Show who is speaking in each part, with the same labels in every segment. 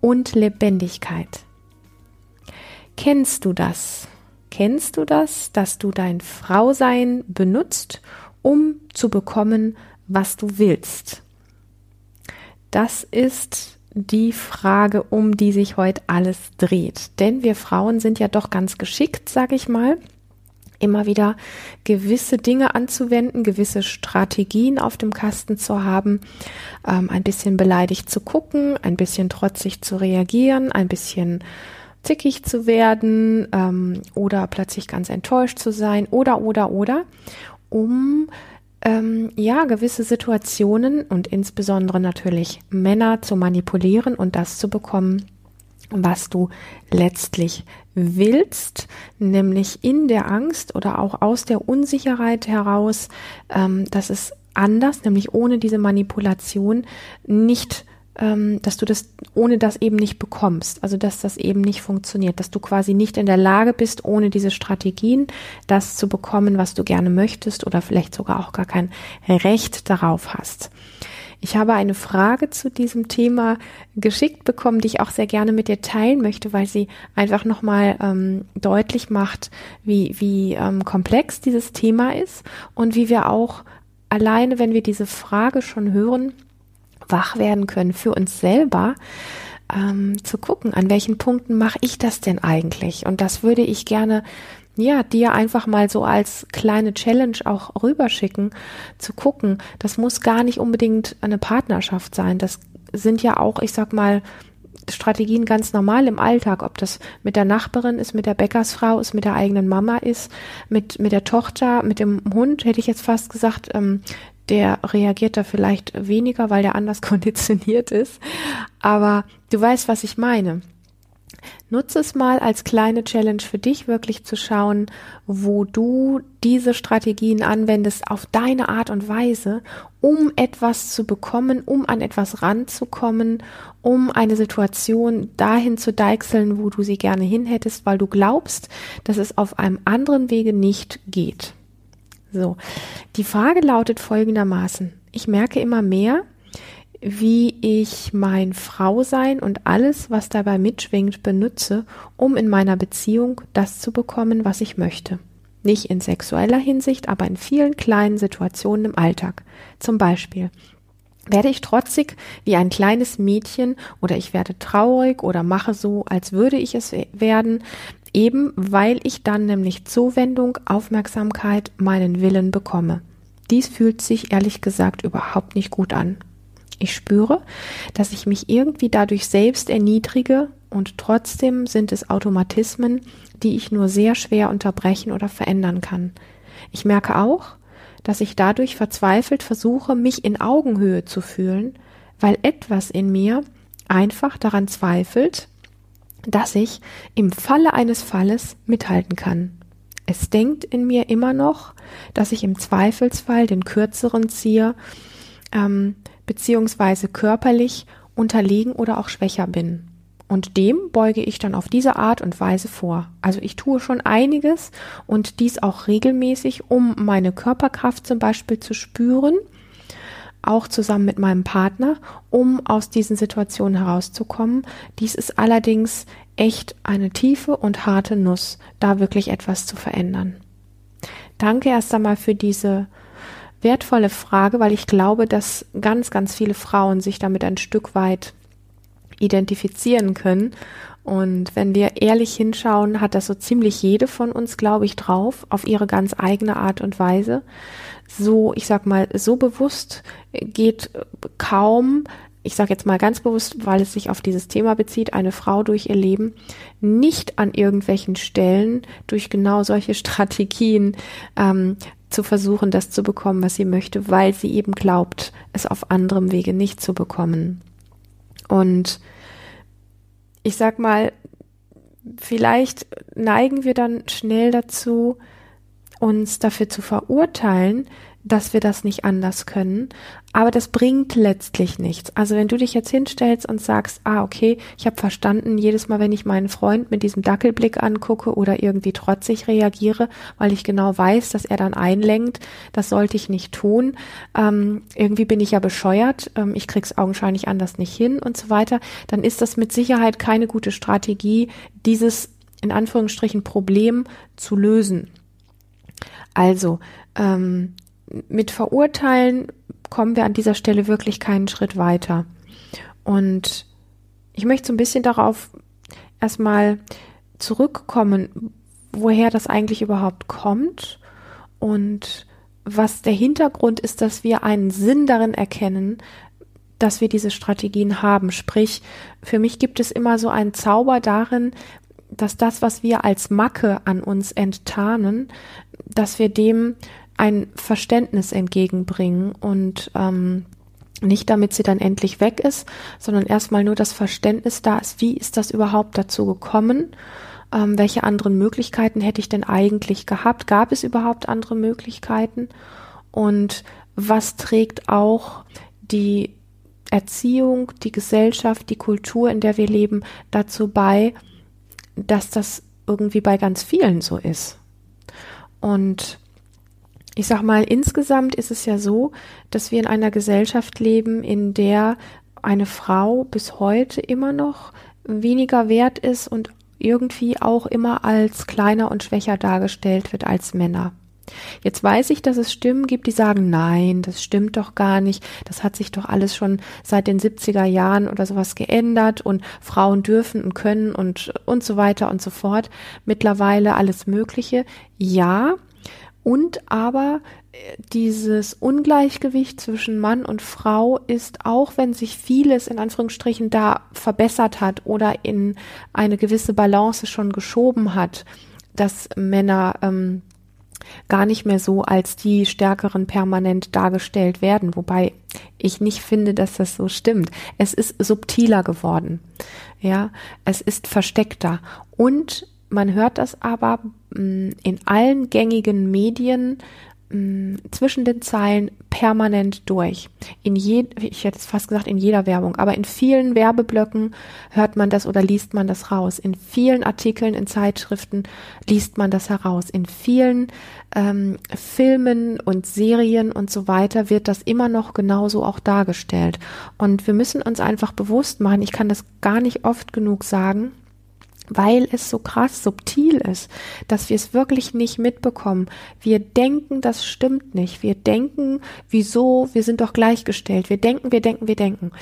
Speaker 1: und Lebendigkeit. Kennst du das? Kennst du das, dass du dein Frausein benutzt, um zu bekommen, was du willst? Das ist die Frage, um die sich heute alles dreht. Denn wir Frauen sind ja doch ganz geschickt, sage ich mal, immer wieder gewisse Dinge anzuwenden, gewisse Strategien auf dem Kasten zu haben, ähm, ein bisschen beleidigt zu gucken, ein bisschen trotzig zu reagieren, ein bisschen zickig zu werden ähm, oder plötzlich ganz enttäuscht zu sein oder oder oder, um ähm, ja gewisse Situationen und insbesondere natürlich Männer zu manipulieren und das zu bekommen, was du letztlich willst, nämlich in der Angst oder auch aus der Unsicherheit heraus, ähm, dass es anders, nämlich ohne diese Manipulation nicht ähm, dass du das ohne das eben nicht bekommst, also dass das eben nicht funktioniert, dass du quasi nicht in der Lage bist, ohne diese Strategien das zu bekommen, was du gerne möchtest oder vielleicht sogar auch gar kein Recht darauf hast. Ich habe eine Frage zu diesem Thema geschickt bekommen, die ich auch sehr gerne mit dir teilen möchte, weil sie einfach nochmal ähm, deutlich macht, wie, wie ähm, komplex dieses Thema ist und wie wir auch alleine, wenn wir diese Frage schon hören, wach werden können für uns selber, ähm, zu gucken, an welchen Punkten mache ich das denn eigentlich? Und das würde ich gerne ja, dir einfach mal so als kleine Challenge auch rüberschicken, zu gucken. Das muss gar nicht unbedingt eine Partnerschaft sein. Das sind ja auch, ich sag mal, Strategien ganz normal im Alltag, ob das mit der Nachbarin ist, mit der Bäckersfrau ist, mit der eigenen Mama ist, mit, mit der Tochter, mit dem Hund, hätte ich jetzt fast gesagt, ähm, der reagiert da vielleicht weniger, weil der anders konditioniert ist. Aber du weißt, was ich meine. Nutze es mal als kleine Challenge für dich, wirklich zu schauen, wo du diese Strategien anwendest auf deine Art und Weise, um etwas zu bekommen, um an etwas ranzukommen, um eine Situation dahin zu deichseln, wo du sie gerne hin hättest, weil du glaubst, dass es auf einem anderen Wege nicht geht. So, die Frage lautet folgendermaßen. Ich merke immer mehr, wie ich mein Frausein und alles, was dabei mitschwingt, benutze, um in meiner Beziehung das zu bekommen, was ich möchte. Nicht in sexueller Hinsicht, aber in vielen kleinen Situationen im Alltag. Zum Beispiel werde ich trotzig wie ein kleines Mädchen oder ich werde traurig oder mache so, als würde ich es werden, eben weil ich dann nämlich Zuwendung, Aufmerksamkeit, meinen Willen bekomme. Dies fühlt sich ehrlich gesagt überhaupt nicht gut an. Ich spüre, dass ich mich irgendwie dadurch selbst erniedrige und trotzdem sind es Automatismen, die ich nur sehr schwer unterbrechen oder verändern kann. Ich merke auch, dass ich dadurch verzweifelt versuche, mich in Augenhöhe zu fühlen, weil etwas in mir einfach daran zweifelt, dass ich im Falle eines Falles mithalten kann. Es denkt in mir immer noch, dass ich im Zweifelsfall den kürzeren ziehe, ähm, beziehungsweise körperlich unterlegen oder auch schwächer bin. Und dem beuge ich dann auf diese Art und Weise vor. Also ich tue schon einiges und dies auch regelmäßig, um meine Körperkraft zum Beispiel zu spüren, auch zusammen mit meinem Partner, um aus diesen Situationen herauszukommen. Dies ist allerdings echt eine tiefe und harte Nuss, da wirklich etwas zu verändern. Danke erst einmal für diese wertvolle Frage, weil ich glaube, dass ganz, ganz viele Frauen sich damit ein Stück weit identifizieren können. Und wenn wir ehrlich hinschauen, hat das so ziemlich jede von uns, glaube ich, drauf, auf ihre ganz eigene Art und Weise. So, ich sag mal, so bewusst geht kaum, ich sage jetzt mal ganz bewusst, weil es sich auf dieses Thema bezieht, eine Frau durch ihr Leben nicht an irgendwelchen Stellen durch genau solche Strategien ähm, zu versuchen, das zu bekommen, was sie möchte, weil sie eben glaubt, es auf anderem Wege nicht zu bekommen. Und ich sag mal, vielleicht neigen wir dann schnell dazu, uns dafür zu verurteilen, dass wir das nicht anders können. Aber das bringt letztlich nichts. Also wenn du dich jetzt hinstellst und sagst, ah, okay, ich habe verstanden, jedes Mal, wenn ich meinen Freund mit diesem Dackelblick angucke oder irgendwie trotzig reagiere, weil ich genau weiß, dass er dann einlenkt, das sollte ich nicht tun. Ähm, irgendwie bin ich ja bescheuert, ähm, ich krieg's augenscheinlich anders nicht hin und so weiter, dann ist das mit Sicherheit keine gute Strategie, dieses in Anführungsstrichen Problem zu lösen. Also, ähm, mit Verurteilen kommen wir an dieser Stelle wirklich keinen Schritt weiter. Und ich möchte so ein bisschen darauf erstmal zurückkommen, woher das eigentlich überhaupt kommt und was der Hintergrund ist, dass wir einen Sinn darin erkennen, dass wir diese Strategien haben. Sprich, für mich gibt es immer so einen Zauber darin, dass das, was wir als Macke an uns enttarnen, dass wir dem ein Verständnis entgegenbringen und ähm, nicht damit sie dann endlich weg ist, sondern erstmal nur das Verständnis da ist, wie ist das überhaupt dazu gekommen? Ähm, welche anderen Möglichkeiten hätte ich denn eigentlich gehabt? Gab es überhaupt andere Möglichkeiten? Und was trägt auch die Erziehung, die Gesellschaft, die Kultur, in der wir leben, dazu bei, dass das irgendwie bei ganz vielen so ist? Und ich sag mal, insgesamt ist es ja so, dass wir in einer Gesellschaft leben, in der eine Frau bis heute immer noch weniger wert ist und irgendwie auch immer als kleiner und schwächer dargestellt wird als Männer. Jetzt weiß ich, dass es Stimmen gibt, die sagen, nein, das stimmt doch gar nicht. Das hat sich doch alles schon seit den 70er Jahren oder sowas geändert und Frauen dürfen und können und, und so weiter und so fort. Mittlerweile alles Mögliche. Ja, und aber äh, dieses Ungleichgewicht zwischen Mann und Frau ist, auch wenn sich vieles in Anführungsstrichen da verbessert hat oder in eine gewisse Balance schon geschoben hat, dass Männer ähm, gar nicht mehr so als die Stärkeren permanent dargestellt werden, wobei ich nicht finde, dass das so stimmt. Es ist subtiler geworden. Ja, es ist versteckter und man hört das aber mm, in allen gängigen Medien mm, zwischen den Zeilen permanent durch. In je, ich hätte es fast gesagt in jeder Werbung, aber in vielen Werbeblöcken hört man das oder liest man das raus. In vielen Artikeln in Zeitschriften liest man das heraus. In vielen ähm, Filmen und Serien und so weiter wird das immer noch genauso auch dargestellt. Und wir müssen uns einfach bewusst machen, ich kann das gar nicht oft genug sagen, weil es so krass subtil ist, dass wir es wirklich nicht mitbekommen. Wir denken, das stimmt nicht. Wir denken, wieso, wir sind doch gleichgestellt. Wir denken, wir denken, wir denken.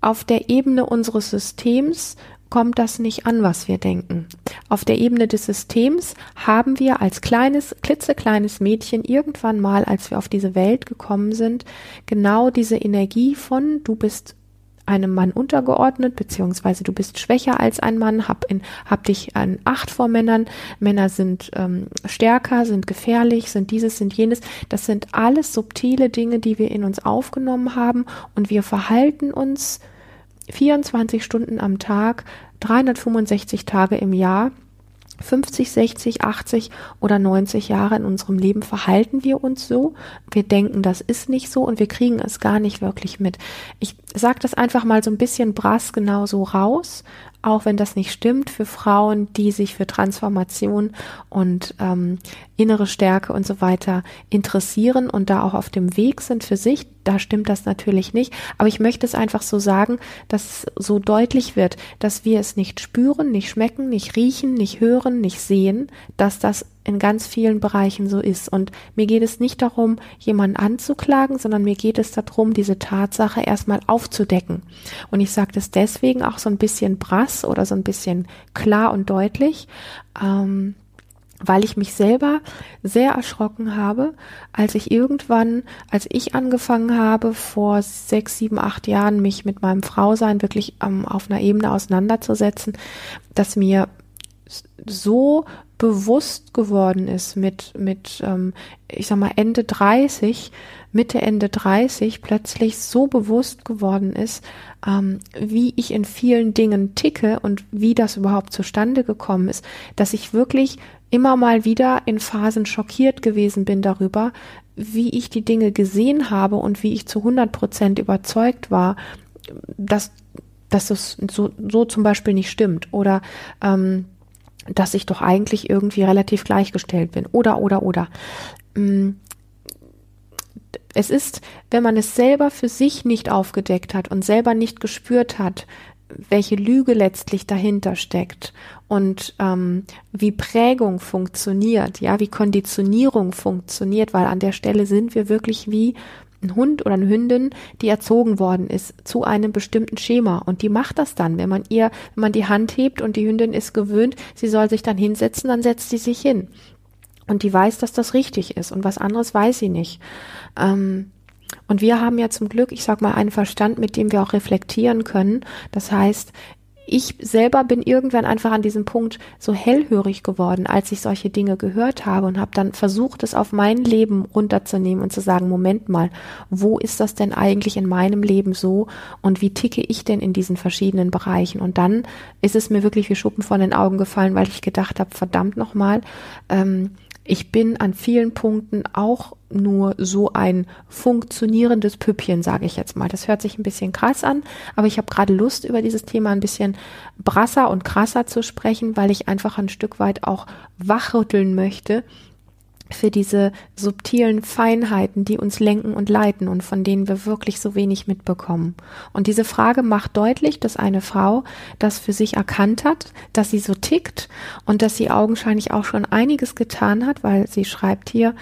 Speaker 1: Auf der Ebene unseres Systems kommt das nicht an, was wir denken. Auf der Ebene des Systems haben wir als kleines, klitzekleines Mädchen irgendwann mal, als wir auf diese Welt gekommen sind, genau diese Energie von du bist einem Mann untergeordnet, beziehungsweise du bist schwächer als ein Mann, hab, in, hab dich an Acht vor Männern. Männer sind ähm, stärker, sind gefährlich, sind dieses, sind jenes. Das sind alles subtile Dinge, die wir in uns aufgenommen haben und wir verhalten uns 24 Stunden am Tag, 365 Tage im Jahr 50, 60, 80 oder 90 Jahre in unserem Leben verhalten wir uns so. Wir denken, das ist nicht so und wir kriegen es gar nicht wirklich mit. Ich sage das einfach mal so ein bisschen brass genau so raus, auch wenn das nicht stimmt, für Frauen, die sich für Transformation und ähm, innere Stärke und so weiter interessieren und da auch auf dem Weg sind für sich, da stimmt das natürlich nicht. Aber ich möchte es einfach so sagen, dass so deutlich wird, dass wir es nicht spüren, nicht schmecken, nicht riechen, nicht hören, nicht sehen, dass das in ganz vielen Bereichen so ist. Und mir geht es nicht darum, jemanden anzuklagen, sondern mir geht es darum, diese Tatsache erstmal aufzudecken. Und ich sage das deswegen auch so ein bisschen brass oder so ein bisschen klar und deutlich. Ähm, weil ich mich selber sehr erschrocken habe, als ich irgendwann, als ich angefangen habe, vor sechs, sieben, acht Jahren mich mit meinem Frausein wirklich ähm, auf einer Ebene auseinanderzusetzen, dass mir so bewusst geworden ist mit, mit ähm, ich sag mal, Ende 30, Mitte, Ende 30 plötzlich so bewusst geworden ist, ähm, wie ich in vielen Dingen ticke und wie das überhaupt zustande gekommen ist, dass ich wirklich immer mal wieder in Phasen schockiert gewesen bin darüber, wie ich die Dinge gesehen habe und wie ich zu 100 Prozent überzeugt war, dass, dass es so, so zum Beispiel nicht stimmt. Oder ähm, dass ich doch eigentlich irgendwie relativ gleichgestellt bin oder oder oder. Mm, es ist, wenn man es selber für sich nicht aufgedeckt hat und selber nicht gespürt hat, welche Lüge letztlich dahinter steckt und ähm, wie Prägung funktioniert, ja, wie Konditionierung funktioniert, weil an der Stelle sind wir wirklich wie ein Hund oder eine Hündin, die erzogen worden ist zu einem bestimmten Schema. Und die macht das dann, wenn man ihr, wenn man die Hand hebt und die Hündin ist gewöhnt, sie soll sich dann hinsetzen, dann setzt sie sich hin. Und die weiß, dass das richtig ist und was anderes weiß sie nicht. Ähm, und wir haben ja zum Glück, ich sag mal, einen Verstand, mit dem wir auch reflektieren können. Das heißt, ich selber bin irgendwann einfach an diesem Punkt so hellhörig geworden, als ich solche Dinge gehört habe und habe dann versucht, es auf mein Leben runterzunehmen und zu sagen, Moment mal, wo ist das denn eigentlich in meinem Leben so und wie ticke ich denn in diesen verschiedenen Bereichen? Und dann ist es mir wirklich wie Schuppen von den Augen gefallen, weil ich gedacht habe, verdammt nochmal, ähm, ich bin an vielen Punkten auch nur so ein funktionierendes Püppchen, sage ich jetzt mal. Das hört sich ein bisschen krass an, aber ich habe gerade Lust, über dieses Thema ein bisschen brasser und krasser zu sprechen, weil ich einfach ein Stück weit auch wachrütteln möchte für diese subtilen Feinheiten, die uns lenken und leiten und von denen wir wirklich so wenig mitbekommen. Und diese Frage macht deutlich, dass eine Frau das für sich erkannt hat, dass sie so tickt und dass sie augenscheinlich auch schon einiges getan hat, weil sie schreibt hier,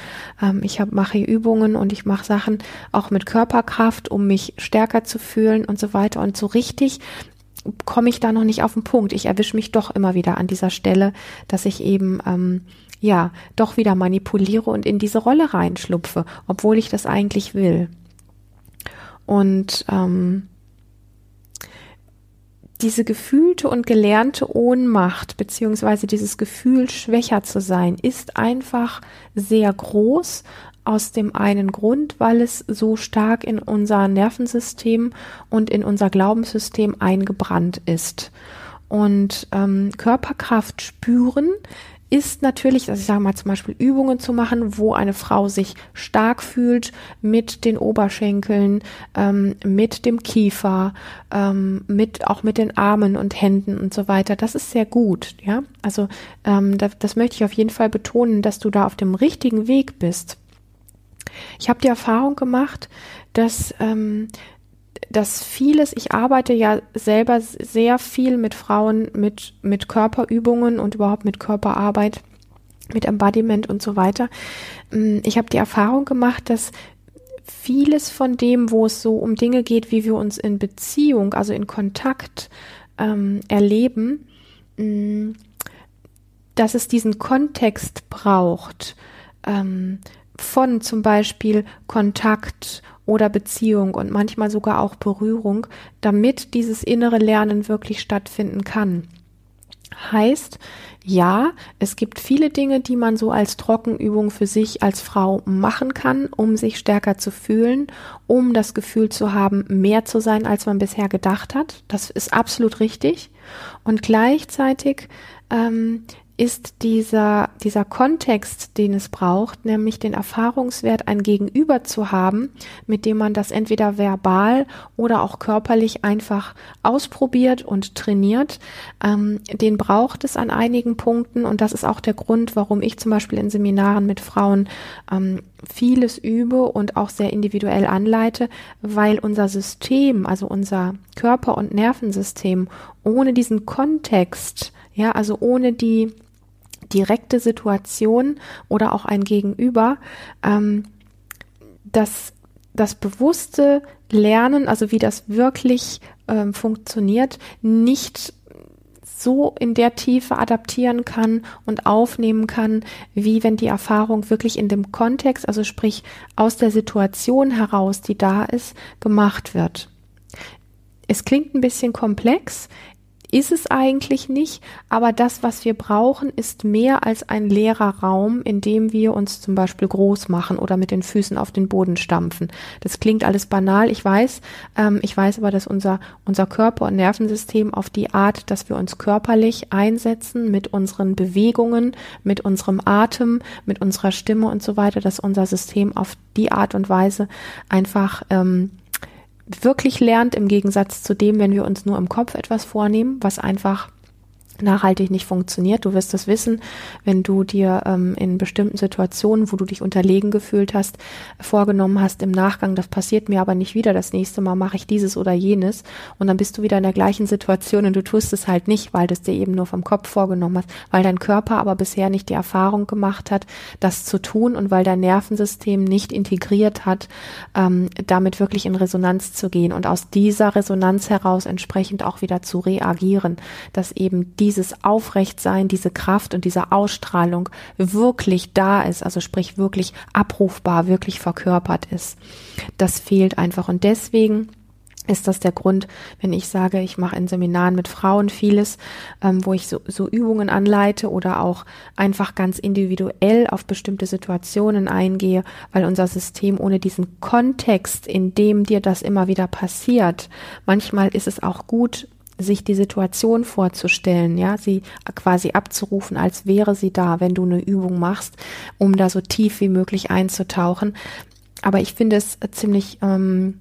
Speaker 1: ähm, ich hab, mache Übungen und ich mache Sachen auch mit Körperkraft, um mich stärker zu fühlen und so weiter. Und so richtig komme ich da noch nicht auf den Punkt. Ich erwische mich doch immer wieder an dieser Stelle, dass ich eben ähm, ja, doch wieder manipuliere und in diese Rolle reinschlupfe, obwohl ich das eigentlich will. Und ähm, diese gefühlte und gelernte Ohnmacht beziehungsweise dieses Gefühl, schwächer zu sein, ist einfach sehr groß. Aus dem einen Grund, weil es so stark in unser Nervensystem und in unser Glaubenssystem eingebrannt ist. Und ähm, Körperkraft spüren ist natürlich, also ich sage mal zum Beispiel Übungen zu machen, wo eine Frau sich stark fühlt mit den Oberschenkeln, ähm, mit dem Kiefer, ähm, mit auch mit den Armen und Händen und so weiter. Das ist sehr gut, ja. Also ähm, das, das möchte ich auf jeden Fall betonen, dass du da auf dem richtigen Weg bist. Ich habe die Erfahrung gemacht, dass ähm, dass vieles, ich arbeite ja selber sehr viel mit Frauen mit, mit Körperübungen und überhaupt mit Körperarbeit, mit Embodiment und so weiter. Mm, ich habe die Erfahrung gemacht, dass vieles von dem, wo es so um Dinge geht, wie wir uns in Beziehung, also in Kontakt ähm, erleben, mm, dass es diesen Kontext braucht ähm, von zum Beispiel Kontakt oder Beziehung und manchmal sogar auch Berührung, damit dieses innere Lernen wirklich stattfinden kann. Heißt, ja, es gibt viele Dinge, die man so als Trockenübung für sich als Frau machen kann, um sich stärker zu fühlen, um das Gefühl zu haben, mehr zu sein, als man bisher gedacht hat. Das ist absolut richtig. Und gleichzeitig ähm, ist dieser, dieser Kontext, den es braucht, nämlich den Erfahrungswert, ein Gegenüber zu haben, mit dem man das entweder verbal oder auch körperlich einfach ausprobiert und trainiert. Ähm, den braucht es an einigen Punkten und das ist auch der Grund, warum ich zum Beispiel in Seminaren mit Frauen ähm, vieles übe und auch sehr individuell anleite, weil unser System, also unser Körper- und Nervensystem ohne diesen Kontext, ja, also ohne die direkte Situation oder auch ein Gegenüber, ähm, das, das bewusste Lernen, also wie das wirklich ähm, funktioniert, nicht so in der Tiefe adaptieren kann und aufnehmen kann, wie wenn die Erfahrung wirklich in dem Kontext, also sprich aus der Situation heraus, die da ist, gemacht wird. Es klingt ein bisschen komplex, ist es eigentlich nicht, aber das, was wir brauchen, ist mehr als ein leerer Raum, in dem wir uns zum Beispiel groß machen oder mit den Füßen auf den Boden stampfen. Das klingt alles banal, ich weiß. Ähm, ich weiß aber, dass unser, unser Körper und Nervensystem auf die Art, dass wir uns körperlich einsetzen mit unseren Bewegungen, mit unserem Atem, mit unserer Stimme und so weiter, dass unser System auf die Art und Weise einfach ähm, wirklich lernt, im Gegensatz zu dem, wenn wir uns nur im Kopf etwas vornehmen, was einfach nachhaltig nicht funktioniert. Du wirst es wissen, wenn du dir ähm, in bestimmten Situationen, wo du dich unterlegen gefühlt hast, vorgenommen hast im Nachgang, das passiert mir aber nicht wieder, das nächste Mal mache ich dieses oder jenes und dann bist du wieder in der gleichen Situation und du tust es halt nicht, weil du es dir eben nur vom Kopf vorgenommen hast, weil dein Körper aber bisher nicht die Erfahrung gemacht hat, das zu tun und weil dein Nervensystem nicht integriert hat, ähm, damit wirklich in Resonanz zu gehen und aus dieser Resonanz heraus entsprechend auch wieder zu reagieren, dass eben die dieses Aufrechtsein, diese Kraft und diese Ausstrahlung wirklich da ist, also sprich wirklich abrufbar, wirklich verkörpert ist. Das fehlt einfach und deswegen ist das der Grund, wenn ich sage, ich mache in Seminaren mit Frauen vieles, ähm, wo ich so, so Übungen anleite oder auch einfach ganz individuell auf bestimmte Situationen eingehe, weil unser System ohne diesen Kontext, in dem dir das immer wieder passiert, manchmal ist es auch gut, sich die Situation vorzustellen, ja, sie quasi abzurufen, als wäre sie da, wenn du eine Übung machst, um da so tief wie möglich einzutauchen. Aber ich finde es ziemlich ähm,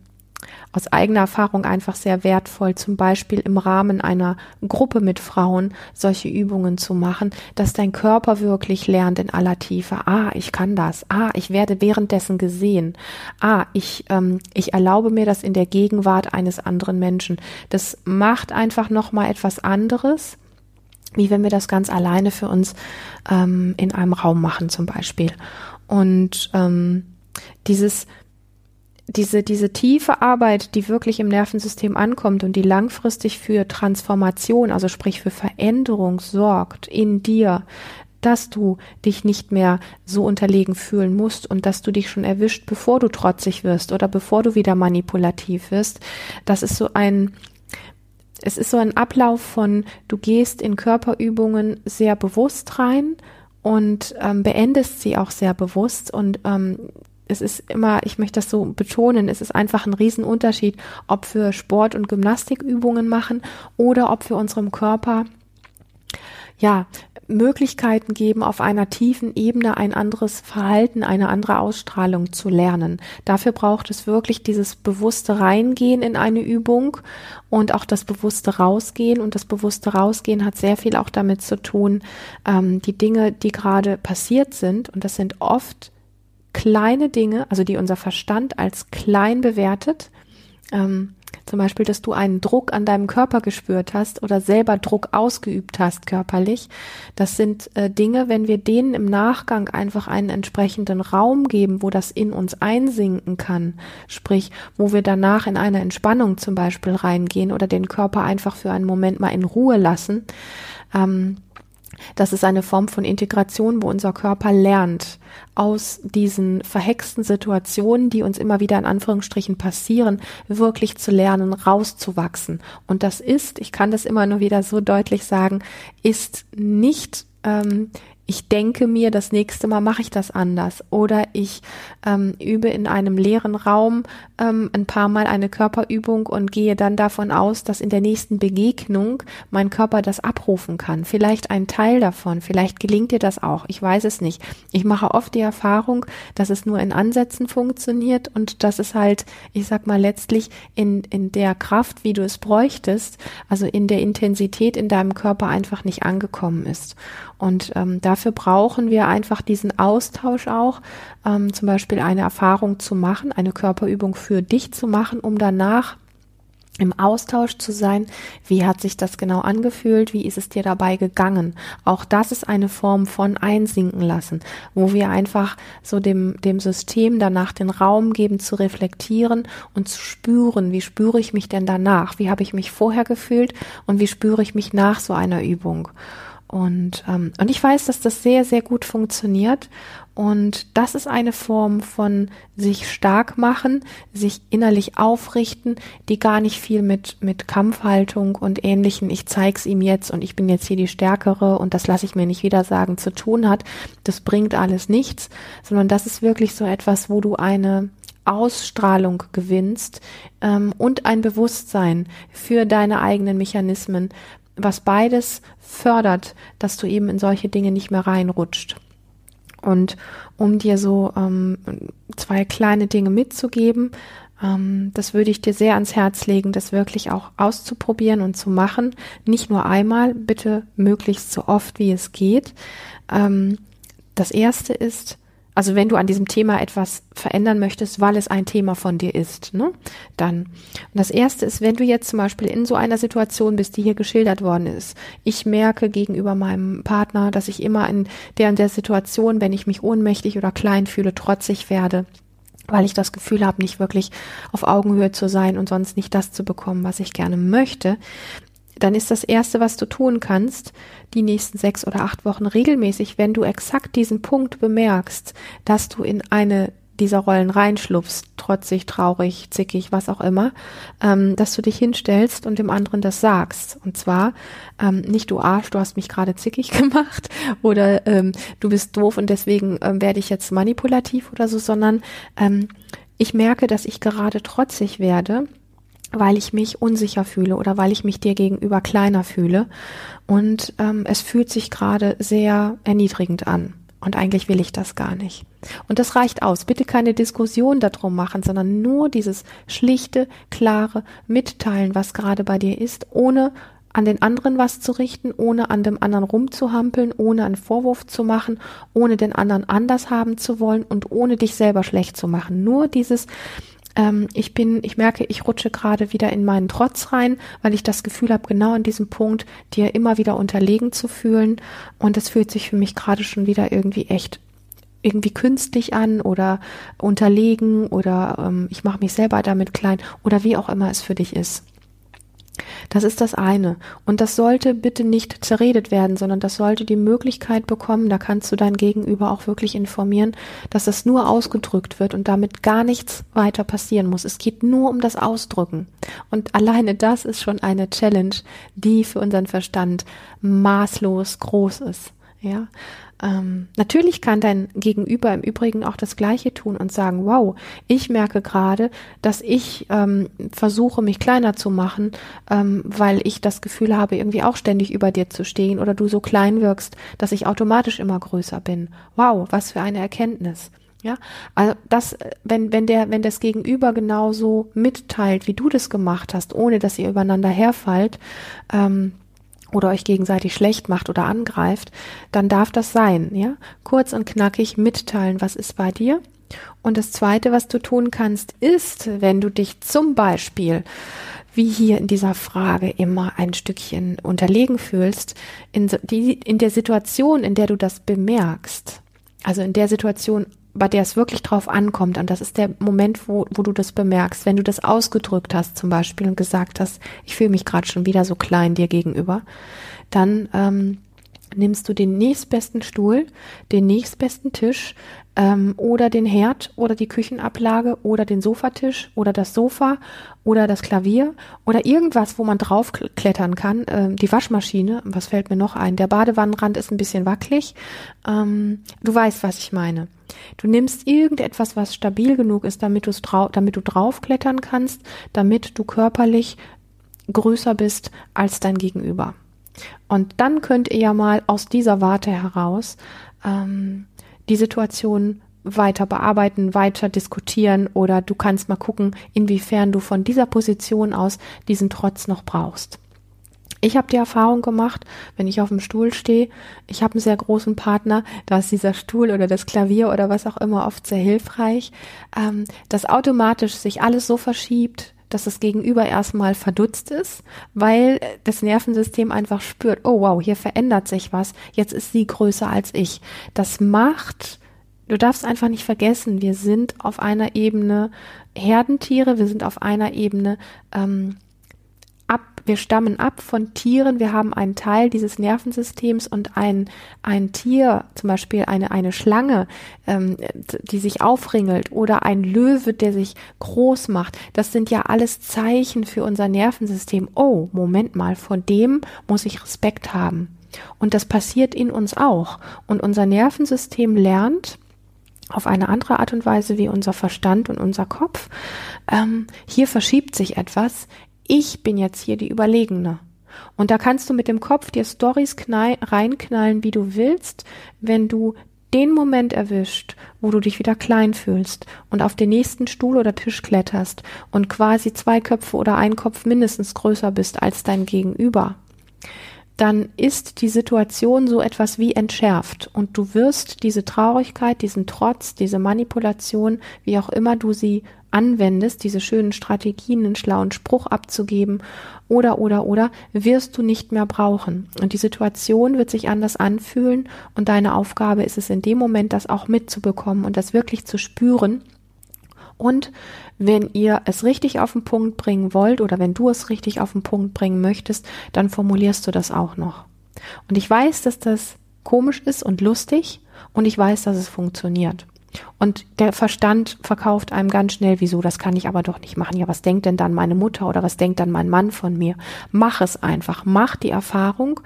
Speaker 1: aus eigener Erfahrung einfach sehr wertvoll, zum Beispiel im Rahmen einer Gruppe mit Frauen solche Übungen zu machen, dass dein Körper wirklich lernt in aller Tiefe. Ah, ich kann das. Ah, ich werde währenddessen gesehen. Ah, ich, ähm, ich erlaube mir das in der Gegenwart eines anderen Menschen. Das macht einfach nochmal etwas anderes wie wenn wir das ganz alleine für uns ähm, in einem Raum machen zum Beispiel. Und ähm, dieses diese, diese tiefe Arbeit, die wirklich im Nervensystem ankommt und die langfristig für Transformation, also sprich für Veränderung sorgt in dir, dass du dich nicht mehr so unterlegen fühlen musst und dass du dich schon erwischt, bevor du trotzig wirst oder bevor du wieder manipulativ wirst. Das ist so ein, es ist so ein Ablauf von, du gehst in Körperübungen sehr bewusst rein und ähm, beendest sie auch sehr bewusst und ähm, es ist immer, ich möchte das so betonen, es ist einfach ein Riesenunterschied, ob wir Sport- und Gymnastikübungen machen oder ob wir unserem Körper ja, Möglichkeiten geben, auf einer tiefen Ebene ein anderes Verhalten, eine andere Ausstrahlung zu lernen. Dafür braucht es wirklich dieses bewusste Reingehen in eine Übung und auch das bewusste Rausgehen. Und das bewusste Rausgehen hat sehr viel auch damit zu tun, ähm, die Dinge, die gerade passiert sind, und das sind oft kleine Dinge, also die unser Verstand als klein bewertet, ähm, zum Beispiel, dass du einen Druck an deinem Körper gespürt hast oder selber Druck ausgeübt hast körperlich. Das sind äh, Dinge, wenn wir denen im Nachgang einfach einen entsprechenden Raum geben, wo das in uns einsinken kann. Sprich, wo wir danach in eine Entspannung zum Beispiel reingehen oder den Körper einfach für einen Moment mal in Ruhe lassen. Ähm, das ist eine Form von Integration, wo unser Körper lernt, aus diesen verhexten Situationen, die uns immer wieder in Anführungsstrichen passieren, wirklich zu lernen, rauszuwachsen. Und das ist, ich kann das immer nur wieder so deutlich sagen, ist nicht ähm, ich denke mir, das nächste Mal mache ich das anders. Oder ich ähm, übe in einem leeren Raum ähm, ein paar Mal eine Körperübung und gehe dann davon aus, dass in der nächsten Begegnung mein Körper das abrufen kann. Vielleicht ein Teil davon, vielleicht gelingt dir das auch. Ich weiß es nicht. Ich mache oft die Erfahrung, dass es nur in Ansätzen funktioniert und dass es halt, ich sag mal, letztlich in, in der Kraft, wie du es bräuchtest, also in der Intensität in deinem Körper einfach nicht angekommen ist. Und ähm, dafür brauchen wir einfach diesen Austausch auch, ähm, zum Beispiel eine Erfahrung zu machen, eine Körperübung für dich zu machen, um danach im Austausch zu sein, wie hat sich das genau angefühlt, wie ist es dir dabei gegangen. Auch das ist eine Form von einsinken lassen, wo wir einfach so dem, dem System danach den Raum geben zu reflektieren und zu spüren, wie spüre ich mich denn danach, wie habe ich mich vorher gefühlt und wie spüre ich mich nach so einer Übung. Und, ähm, und ich weiß, dass das sehr, sehr gut funktioniert. Und das ist eine Form von sich stark machen, sich innerlich aufrichten, die gar nicht viel mit, mit Kampfhaltung und ähnlichen, ich zeig's ihm jetzt und ich bin jetzt hier die Stärkere und das lasse ich mir nicht wieder sagen, zu tun hat. Das bringt alles nichts, sondern das ist wirklich so etwas, wo du eine Ausstrahlung gewinnst ähm, und ein Bewusstsein für deine eigenen Mechanismen, was beides fördert, dass du eben in solche Dinge nicht mehr reinrutscht. Und um dir so ähm, zwei kleine Dinge mitzugeben, ähm, das würde ich dir sehr ans Herz legen, das wirklich auch auszuprobieren und zu machen. Nicht nur einmal, bitte möglichst so oft wie es geht. Ähm, das erste ist, also wenn du an diesem Thema etwas verändern möchtest, weil es ein Thema von dir ist, ne, dann. Und das erste ist, wenn du jetzt zum Beispiel in so einer Situation bist, die hier geschildert worden ist. Ich merke gegenüber meinem Partner, dass ich immer in der und der Situation, wenn ich mich ohnmächtig oder klein fühle, trotzig werde weil ich das Gefühl habe, nicht wirklich auf Augenhöhe zu sein und sonst nicht das zu bekommen, was ich gerne möchte, dann ist das Erste, was du tun kannst, die nächsten sechs oder acht Wochen regelmäßig, wenn du exakt diesen Punkt bemerkst, dass du in eine dieser Rollen reinschlupfst, trotzig, traurig, zickig, was auch immer, ähm, dass du dich hinstellst und dem anderen das sagst. Und zwar ähm, nicht du Arsch, du hast mich gerade zickig gemacht oder ähm, du bist doof und deswegen ähm, werde ich jetzt manipulativ oder so, sondern ähm, ich merke, dass ich gerade trotzig werde weil ich mich unsicher fühle oder weil ich mich dir gegenüber kleiner fühle. Und ähm, es fühlt sich gerade sehr erniedrigend an. Und eigentlich will ich das gar nicht. Und das reicht aus. Bitte keine Diskussion darum machen, sondern nur dieses schlichte, klare Mitteilen, was gerade bei dir ist, ohne an den anderen was zu richten, ohne an dem anderen rumzuhampeln, ohne einen Vorwurf zu machen, ohne den anderen anders haben zu wollen und ohne dich selber schlecht zu machen. Nur dieses ähm, ich bin, ich merke, ich rutsche gerade wieder in meinen Trotz rein, weil ich das Gefühl habe, genau an diesem Punkt dir immer wieder unterlegen zu fühlen. Und das fühlt sich für mich gerade schon wieder irgendwie echt irgendwie künstlich an oder unterlegen oder ähm, ich mache mich selber damit klein oder wie auch immer es für dich ist. Das ist das eine. Und das sollte bitte nicht zerredet werden, sondern das sollte die Möglichkeit bekommen, da kannst du dein Gegenüber auch wirklich informieren, dass das nur ausgedrückt wird und damit gar nichts weiter passieren muss. Es geht nur um das Ausdrücken. Und alleine das ist schon eine Challenge, die für unseren Verstand maßlos groß ist. Ja, ähm, natürlich kann dein Gegenüber im Übrigen auch das Gleiche tun und sagen, wow, ich merke gerade, dass ich ähm, versuche, mich kleiner zu machen, ähm, weil ich das Gefühl habe, irgendwie auch ständig über dir zu stehen oder du so klein wirkst, dass ich automatisch immer größer bin. Wow, was für eine Erkenntnis. Ja, also das, wenn, wenn der, wenn das Gegenüber genauso mitteilt, wie du das gemacht hast, ohne dass ihr übereinander herfallt, ähm, oder euch gegenseitig schlecht macht oder angreift, dann darf das sein, ja? Kurz und knackig mitteilen, was ist bei dir. Und das zweite, was du tun kannst, ist, wenn du dich zum Beispiel wie hier in dieser Frage immer ein Stückchen unterlegen fühlst, in, die, in der Situation, in der du das bemerkst, also in der Situation bei der es wirklich drauf ankommt, und das ist der Moment, wo, wo du das bemerkst, wenn du das ausgedrückt hast zum Beispiel und gesagt hast, ich fühle mich gerade schon wieder so klein dir gegenüber, dann ähm, nimmst du den nächstbesten Stuhl, den nächstbesten Tisch ähm, oder den Herd oder die Küchenablage oder den Sofatisch oder das Sofa oder das Klavier oder irgendwas, wo man draufklettern kann. Ähm, die Waschmaschine, was fällt mir noch ein? Der Badewannenrand ist ein bisschen wackelig. Ähm, du weißt, was ich meine. Du nimmst irgendetwas, was stabil genug ist, damit, damit du draufklettern kannst, damit du körperlich größer bist als dein Gegenüber. Und dann könnt ihr ja mal aus dieser Warte heraus ähm, die Situation weiter bearbeiten, weiter diskutieren oder du kannst mal gucken, inwiefern du von dieser Position aus diesen Trotz noch brauchst. Ich habe die Erfahrung gemacht, wenn ich auf dem Stuhl stehe, ich habe einen sehr großen Partner, da ist dieser Stuhl oder das Klavier oder was auch immer oft sehr hilfreich, ähm, dass automatisch sich alles so verschiebt, dass das Gegenüber erstmal verdutzt ist, weil das Nervensystem einfach spürt, oh wow, hier verändert sich was, jetzt ist sie größer als ich. Das macht, du darfst einfach nicht vergessen, wir sind auf einer Ebene Herdentiere, wir sind auf einer Ebene ähm, wir stammen ab von Tieren, wir haben einen Teil dieses Nervensystems und ein, ein Tier, zum Beispiel eine, eine Schlange, ähm, die sich aufringelt oder ein Löwe, der sich groß macht. Das sind ja alles Zeichen für unser Nervensystem. Oh, Moment mal, vor dem muss ich Respekt haben. Und das passiert in uns auch. Und unser Nervensystem lernt, auf eine andere Art und Weise wie unser Verstand und unser Kopf. Ähm, hier verschiebt sich etwas. Ich bin jetzt hier die Überlegene. Und da kannst du mit dem Kopf dir Stories reinknallen, wie du willst, wenn du den Moment erwischt, wo du dich wieder klein fühlst und auf den nächsten Stuhl oder Tisch kletterst und quasi zwei Köpfe oder ein Kopf mindestens größer bist als dein Gegenüber, dann ist die Situation so etwas wie entschärft und du wirst diese Traurigkeit, diesen Trotz, diese Manipulation, wie auch immer du sie anwendest, diese schönen Strategien, einen schlauen Spruch abzugeben oder oder oder, wirst du nicht mehr brauchen. Und die Situation wird sich anders anfühlen und deine Aufgabe ist es in dem Moment, das auch mitzubekommen und das wirklich zu spüren und wenn ihr es richtig auf den Punkt bringen wollt oder wenn du es richtig auf den Punkt bringen möchtest, dann formulierst du das auch noch. Und ich weiß, dass das komisch ist und lustig und ich weiß, dass es funktioniert. Und der Verstand verkauft einem ganz schnell, wieso, das kann ich aber doch nicht machen. Ja, was denkt denn dann meine Mutter oder was denkt dann mein Mann von mir? Mach es einfach, mach die Erfahrung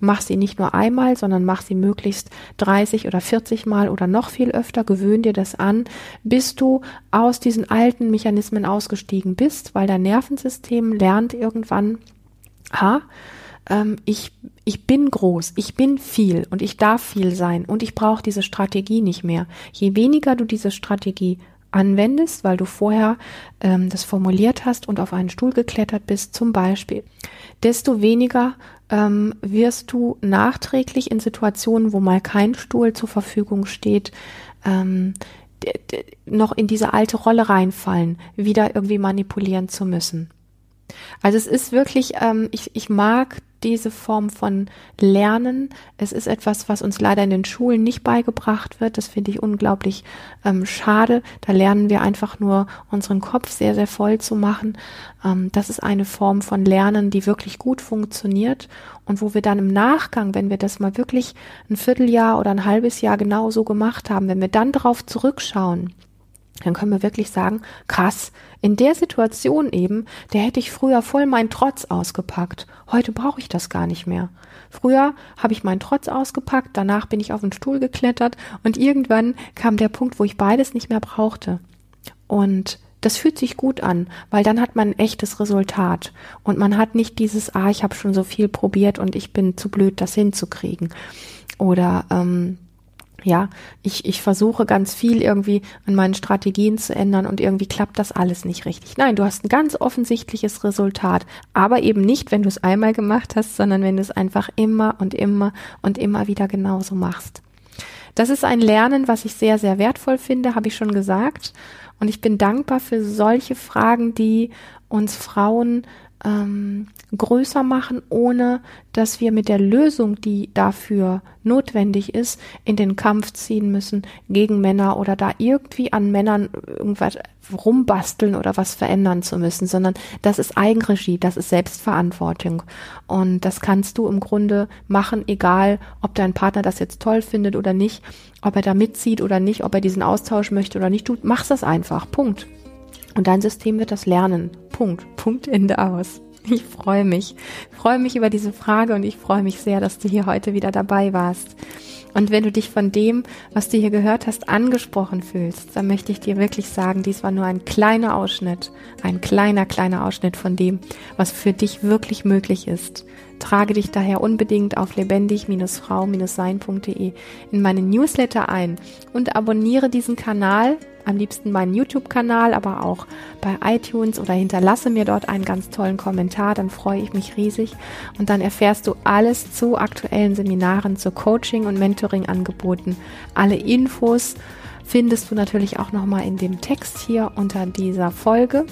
Speaker 1: Mach sie nicht nur einmal, sondern mach sie möglichst 30 oder 40 Mal oder noch viel öfter. Gewöhn dir das an, bis du aus diesen alten Mechanismen ausgestiegen bist, weil dein Nervensystem lernt irgendwann, ha, ähm, ich, ich bin groß, ich bin viel und ich darf viel sein und ich brauche diese Strategie nicht mehr. Je weniger du diese Strategie anwendest, weil du vorher ähm, das formuliert hast und auf einen Stuhl geklettert bist, zum Beispiel, desto weniger ähm, wirst du nachträglich in Situationen, wo mal kein Stuhl zur Verfügung steht, ähm, noch in diese alte Rolle reinfallen, wieder irgendwie manipulieren zu müssen. Also es ist wirklich, ähm, ich, ich mag diese Form von Lernen. Es ist etwas, was uns leider in den Schulen nicht beigebracht wird. Das finde ich unglaublich ähm, schade. Da lernen wir einfach nur unseren Kopf sehr, sehr voll zu machen. Ähm, das ist eine Form von Lernen, die wirklich gut funktioniert und wo wir dann im Nachgang, wenn wir das mal wirklich ein Vierteljahr oder ein halbes Jahr genau so gemacht haben, wenn wir dann darauf zurückschauen, dann können wir wirklich sagen, krass, in der Situation eben, der hätte ich früher voll meinen Trotz ausgepackt. Heute brauche ich das gar nicht mehr. Früher habe ich meinen Trotz ausgepackt, danach bin ich auf den Stuhl geklettert und irgendwann kam der Punkt, wo ich beides nicht mehr brauchte. Und das fühlt sich gut an, weil dann hat man ein echtes Resultat und man hat nicht dieses, ah, ich habe schon so viel probiert und ich bin zu blöd, das hinzukriegen. Oder ähm, ja, ich, ich versuche ganz viel irgendwie an meinen Strategien zu ändern und irgendwie klappt das alles nicht richtig. Nein, du hast ein ganz offensichtliches Resultat, aber eben nicht, wenn du es einmal gemacht hast, sondern wenn du es einfach immer und immer und immer wieder genauso machst. Das ist ein Lernen, was ich sehr, sehr wertvoll finde, habe ich schon gesagt. Und ich bin dankbar für solche Fragen, die uns Frauen ähm, größer machen, ohne dass wir mit der Lösung, die dafür notwendig ist, in den Kampf ziehen müssen gegen Männer oder da irgendwie an Männern irgendwas rumbasteln oder was verändern zu müssen, sondern das ist Eigenregie, das ist Selbstverantwortung. Und das kannst du im Grunde machen, egal ob dein Partner das jetzt toll findet oder nicht, ob er da mitzieht oder nicht, ob er diesen Austausch möchte oder nicht. Du machst das einfach. Punkt. Und dein System wird das lernen. Punkt. Punkt Ende aus. Ich freue mich. Ich freue mich über diese Frage und ich freue mich sehr, dass du hier heute wieder dabei warst. Und wenn du dich von dem, was du hier gehört hast, angesprochen fühlst, dann möchte ich dir wirklich sagen, dies war nur ein kleiner Ausschnitt, ein kleiner, kleiner Ausschnitt von dem, was für dich wirklich möglich ist. Trage dich daher unbedingt auf lebendig-frau-sein.de in meinen Newsletter ein und abonniere diesen Kanal, am liebsten meinen YouTube-Kanal, aber auch bei iTunes oder hinterlasse mir dort einen ganz tollen Kommentar, dann freue ich mich riesig und dann erfährst du alles zu aktuellen Seminaren, zu Coaching und Mentoring-Angeboten. Alle Infos findest du natürlich auch nochmal in dem Text hier unter dieser Folge,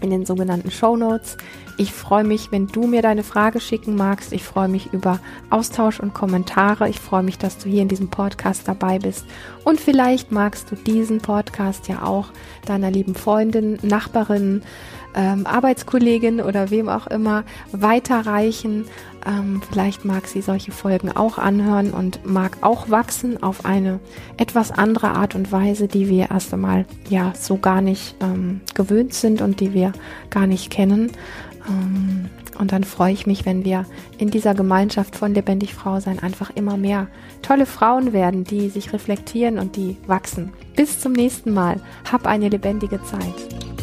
Speaker 1: in den sogenannten Show Notes. Ich freue mich, wenn du mir deine Frage schicken magst. Ich freue mich über Austausch und Kommentare. Ich freue mich, dass du hier in diesem Podcast dabei bist. Und vielleicht magst du diesen Podcast ja auch deiner lieben Freundin, Nachbarin, ähm, Arbeitskollegin oder wem auch immer weiterreichen. Ähm, vielleicht mag sie solche Folgen auch anhören und mag auch wachsen auf eine etwas andere Art und Weise, die wir erst einmal ja so gar nicht ähm, gewöhnt sind und die wir gar nicht kennen. Ähm, und dann freue ich mich, wenn wir in dieser Gemeinschaft von Lebendig Frau sein einfach immer mehr tolle Frauen werden, die sich reflektieren und die wachsen. Bis zum nächsten Mal. Hab eine lebendige Zeit.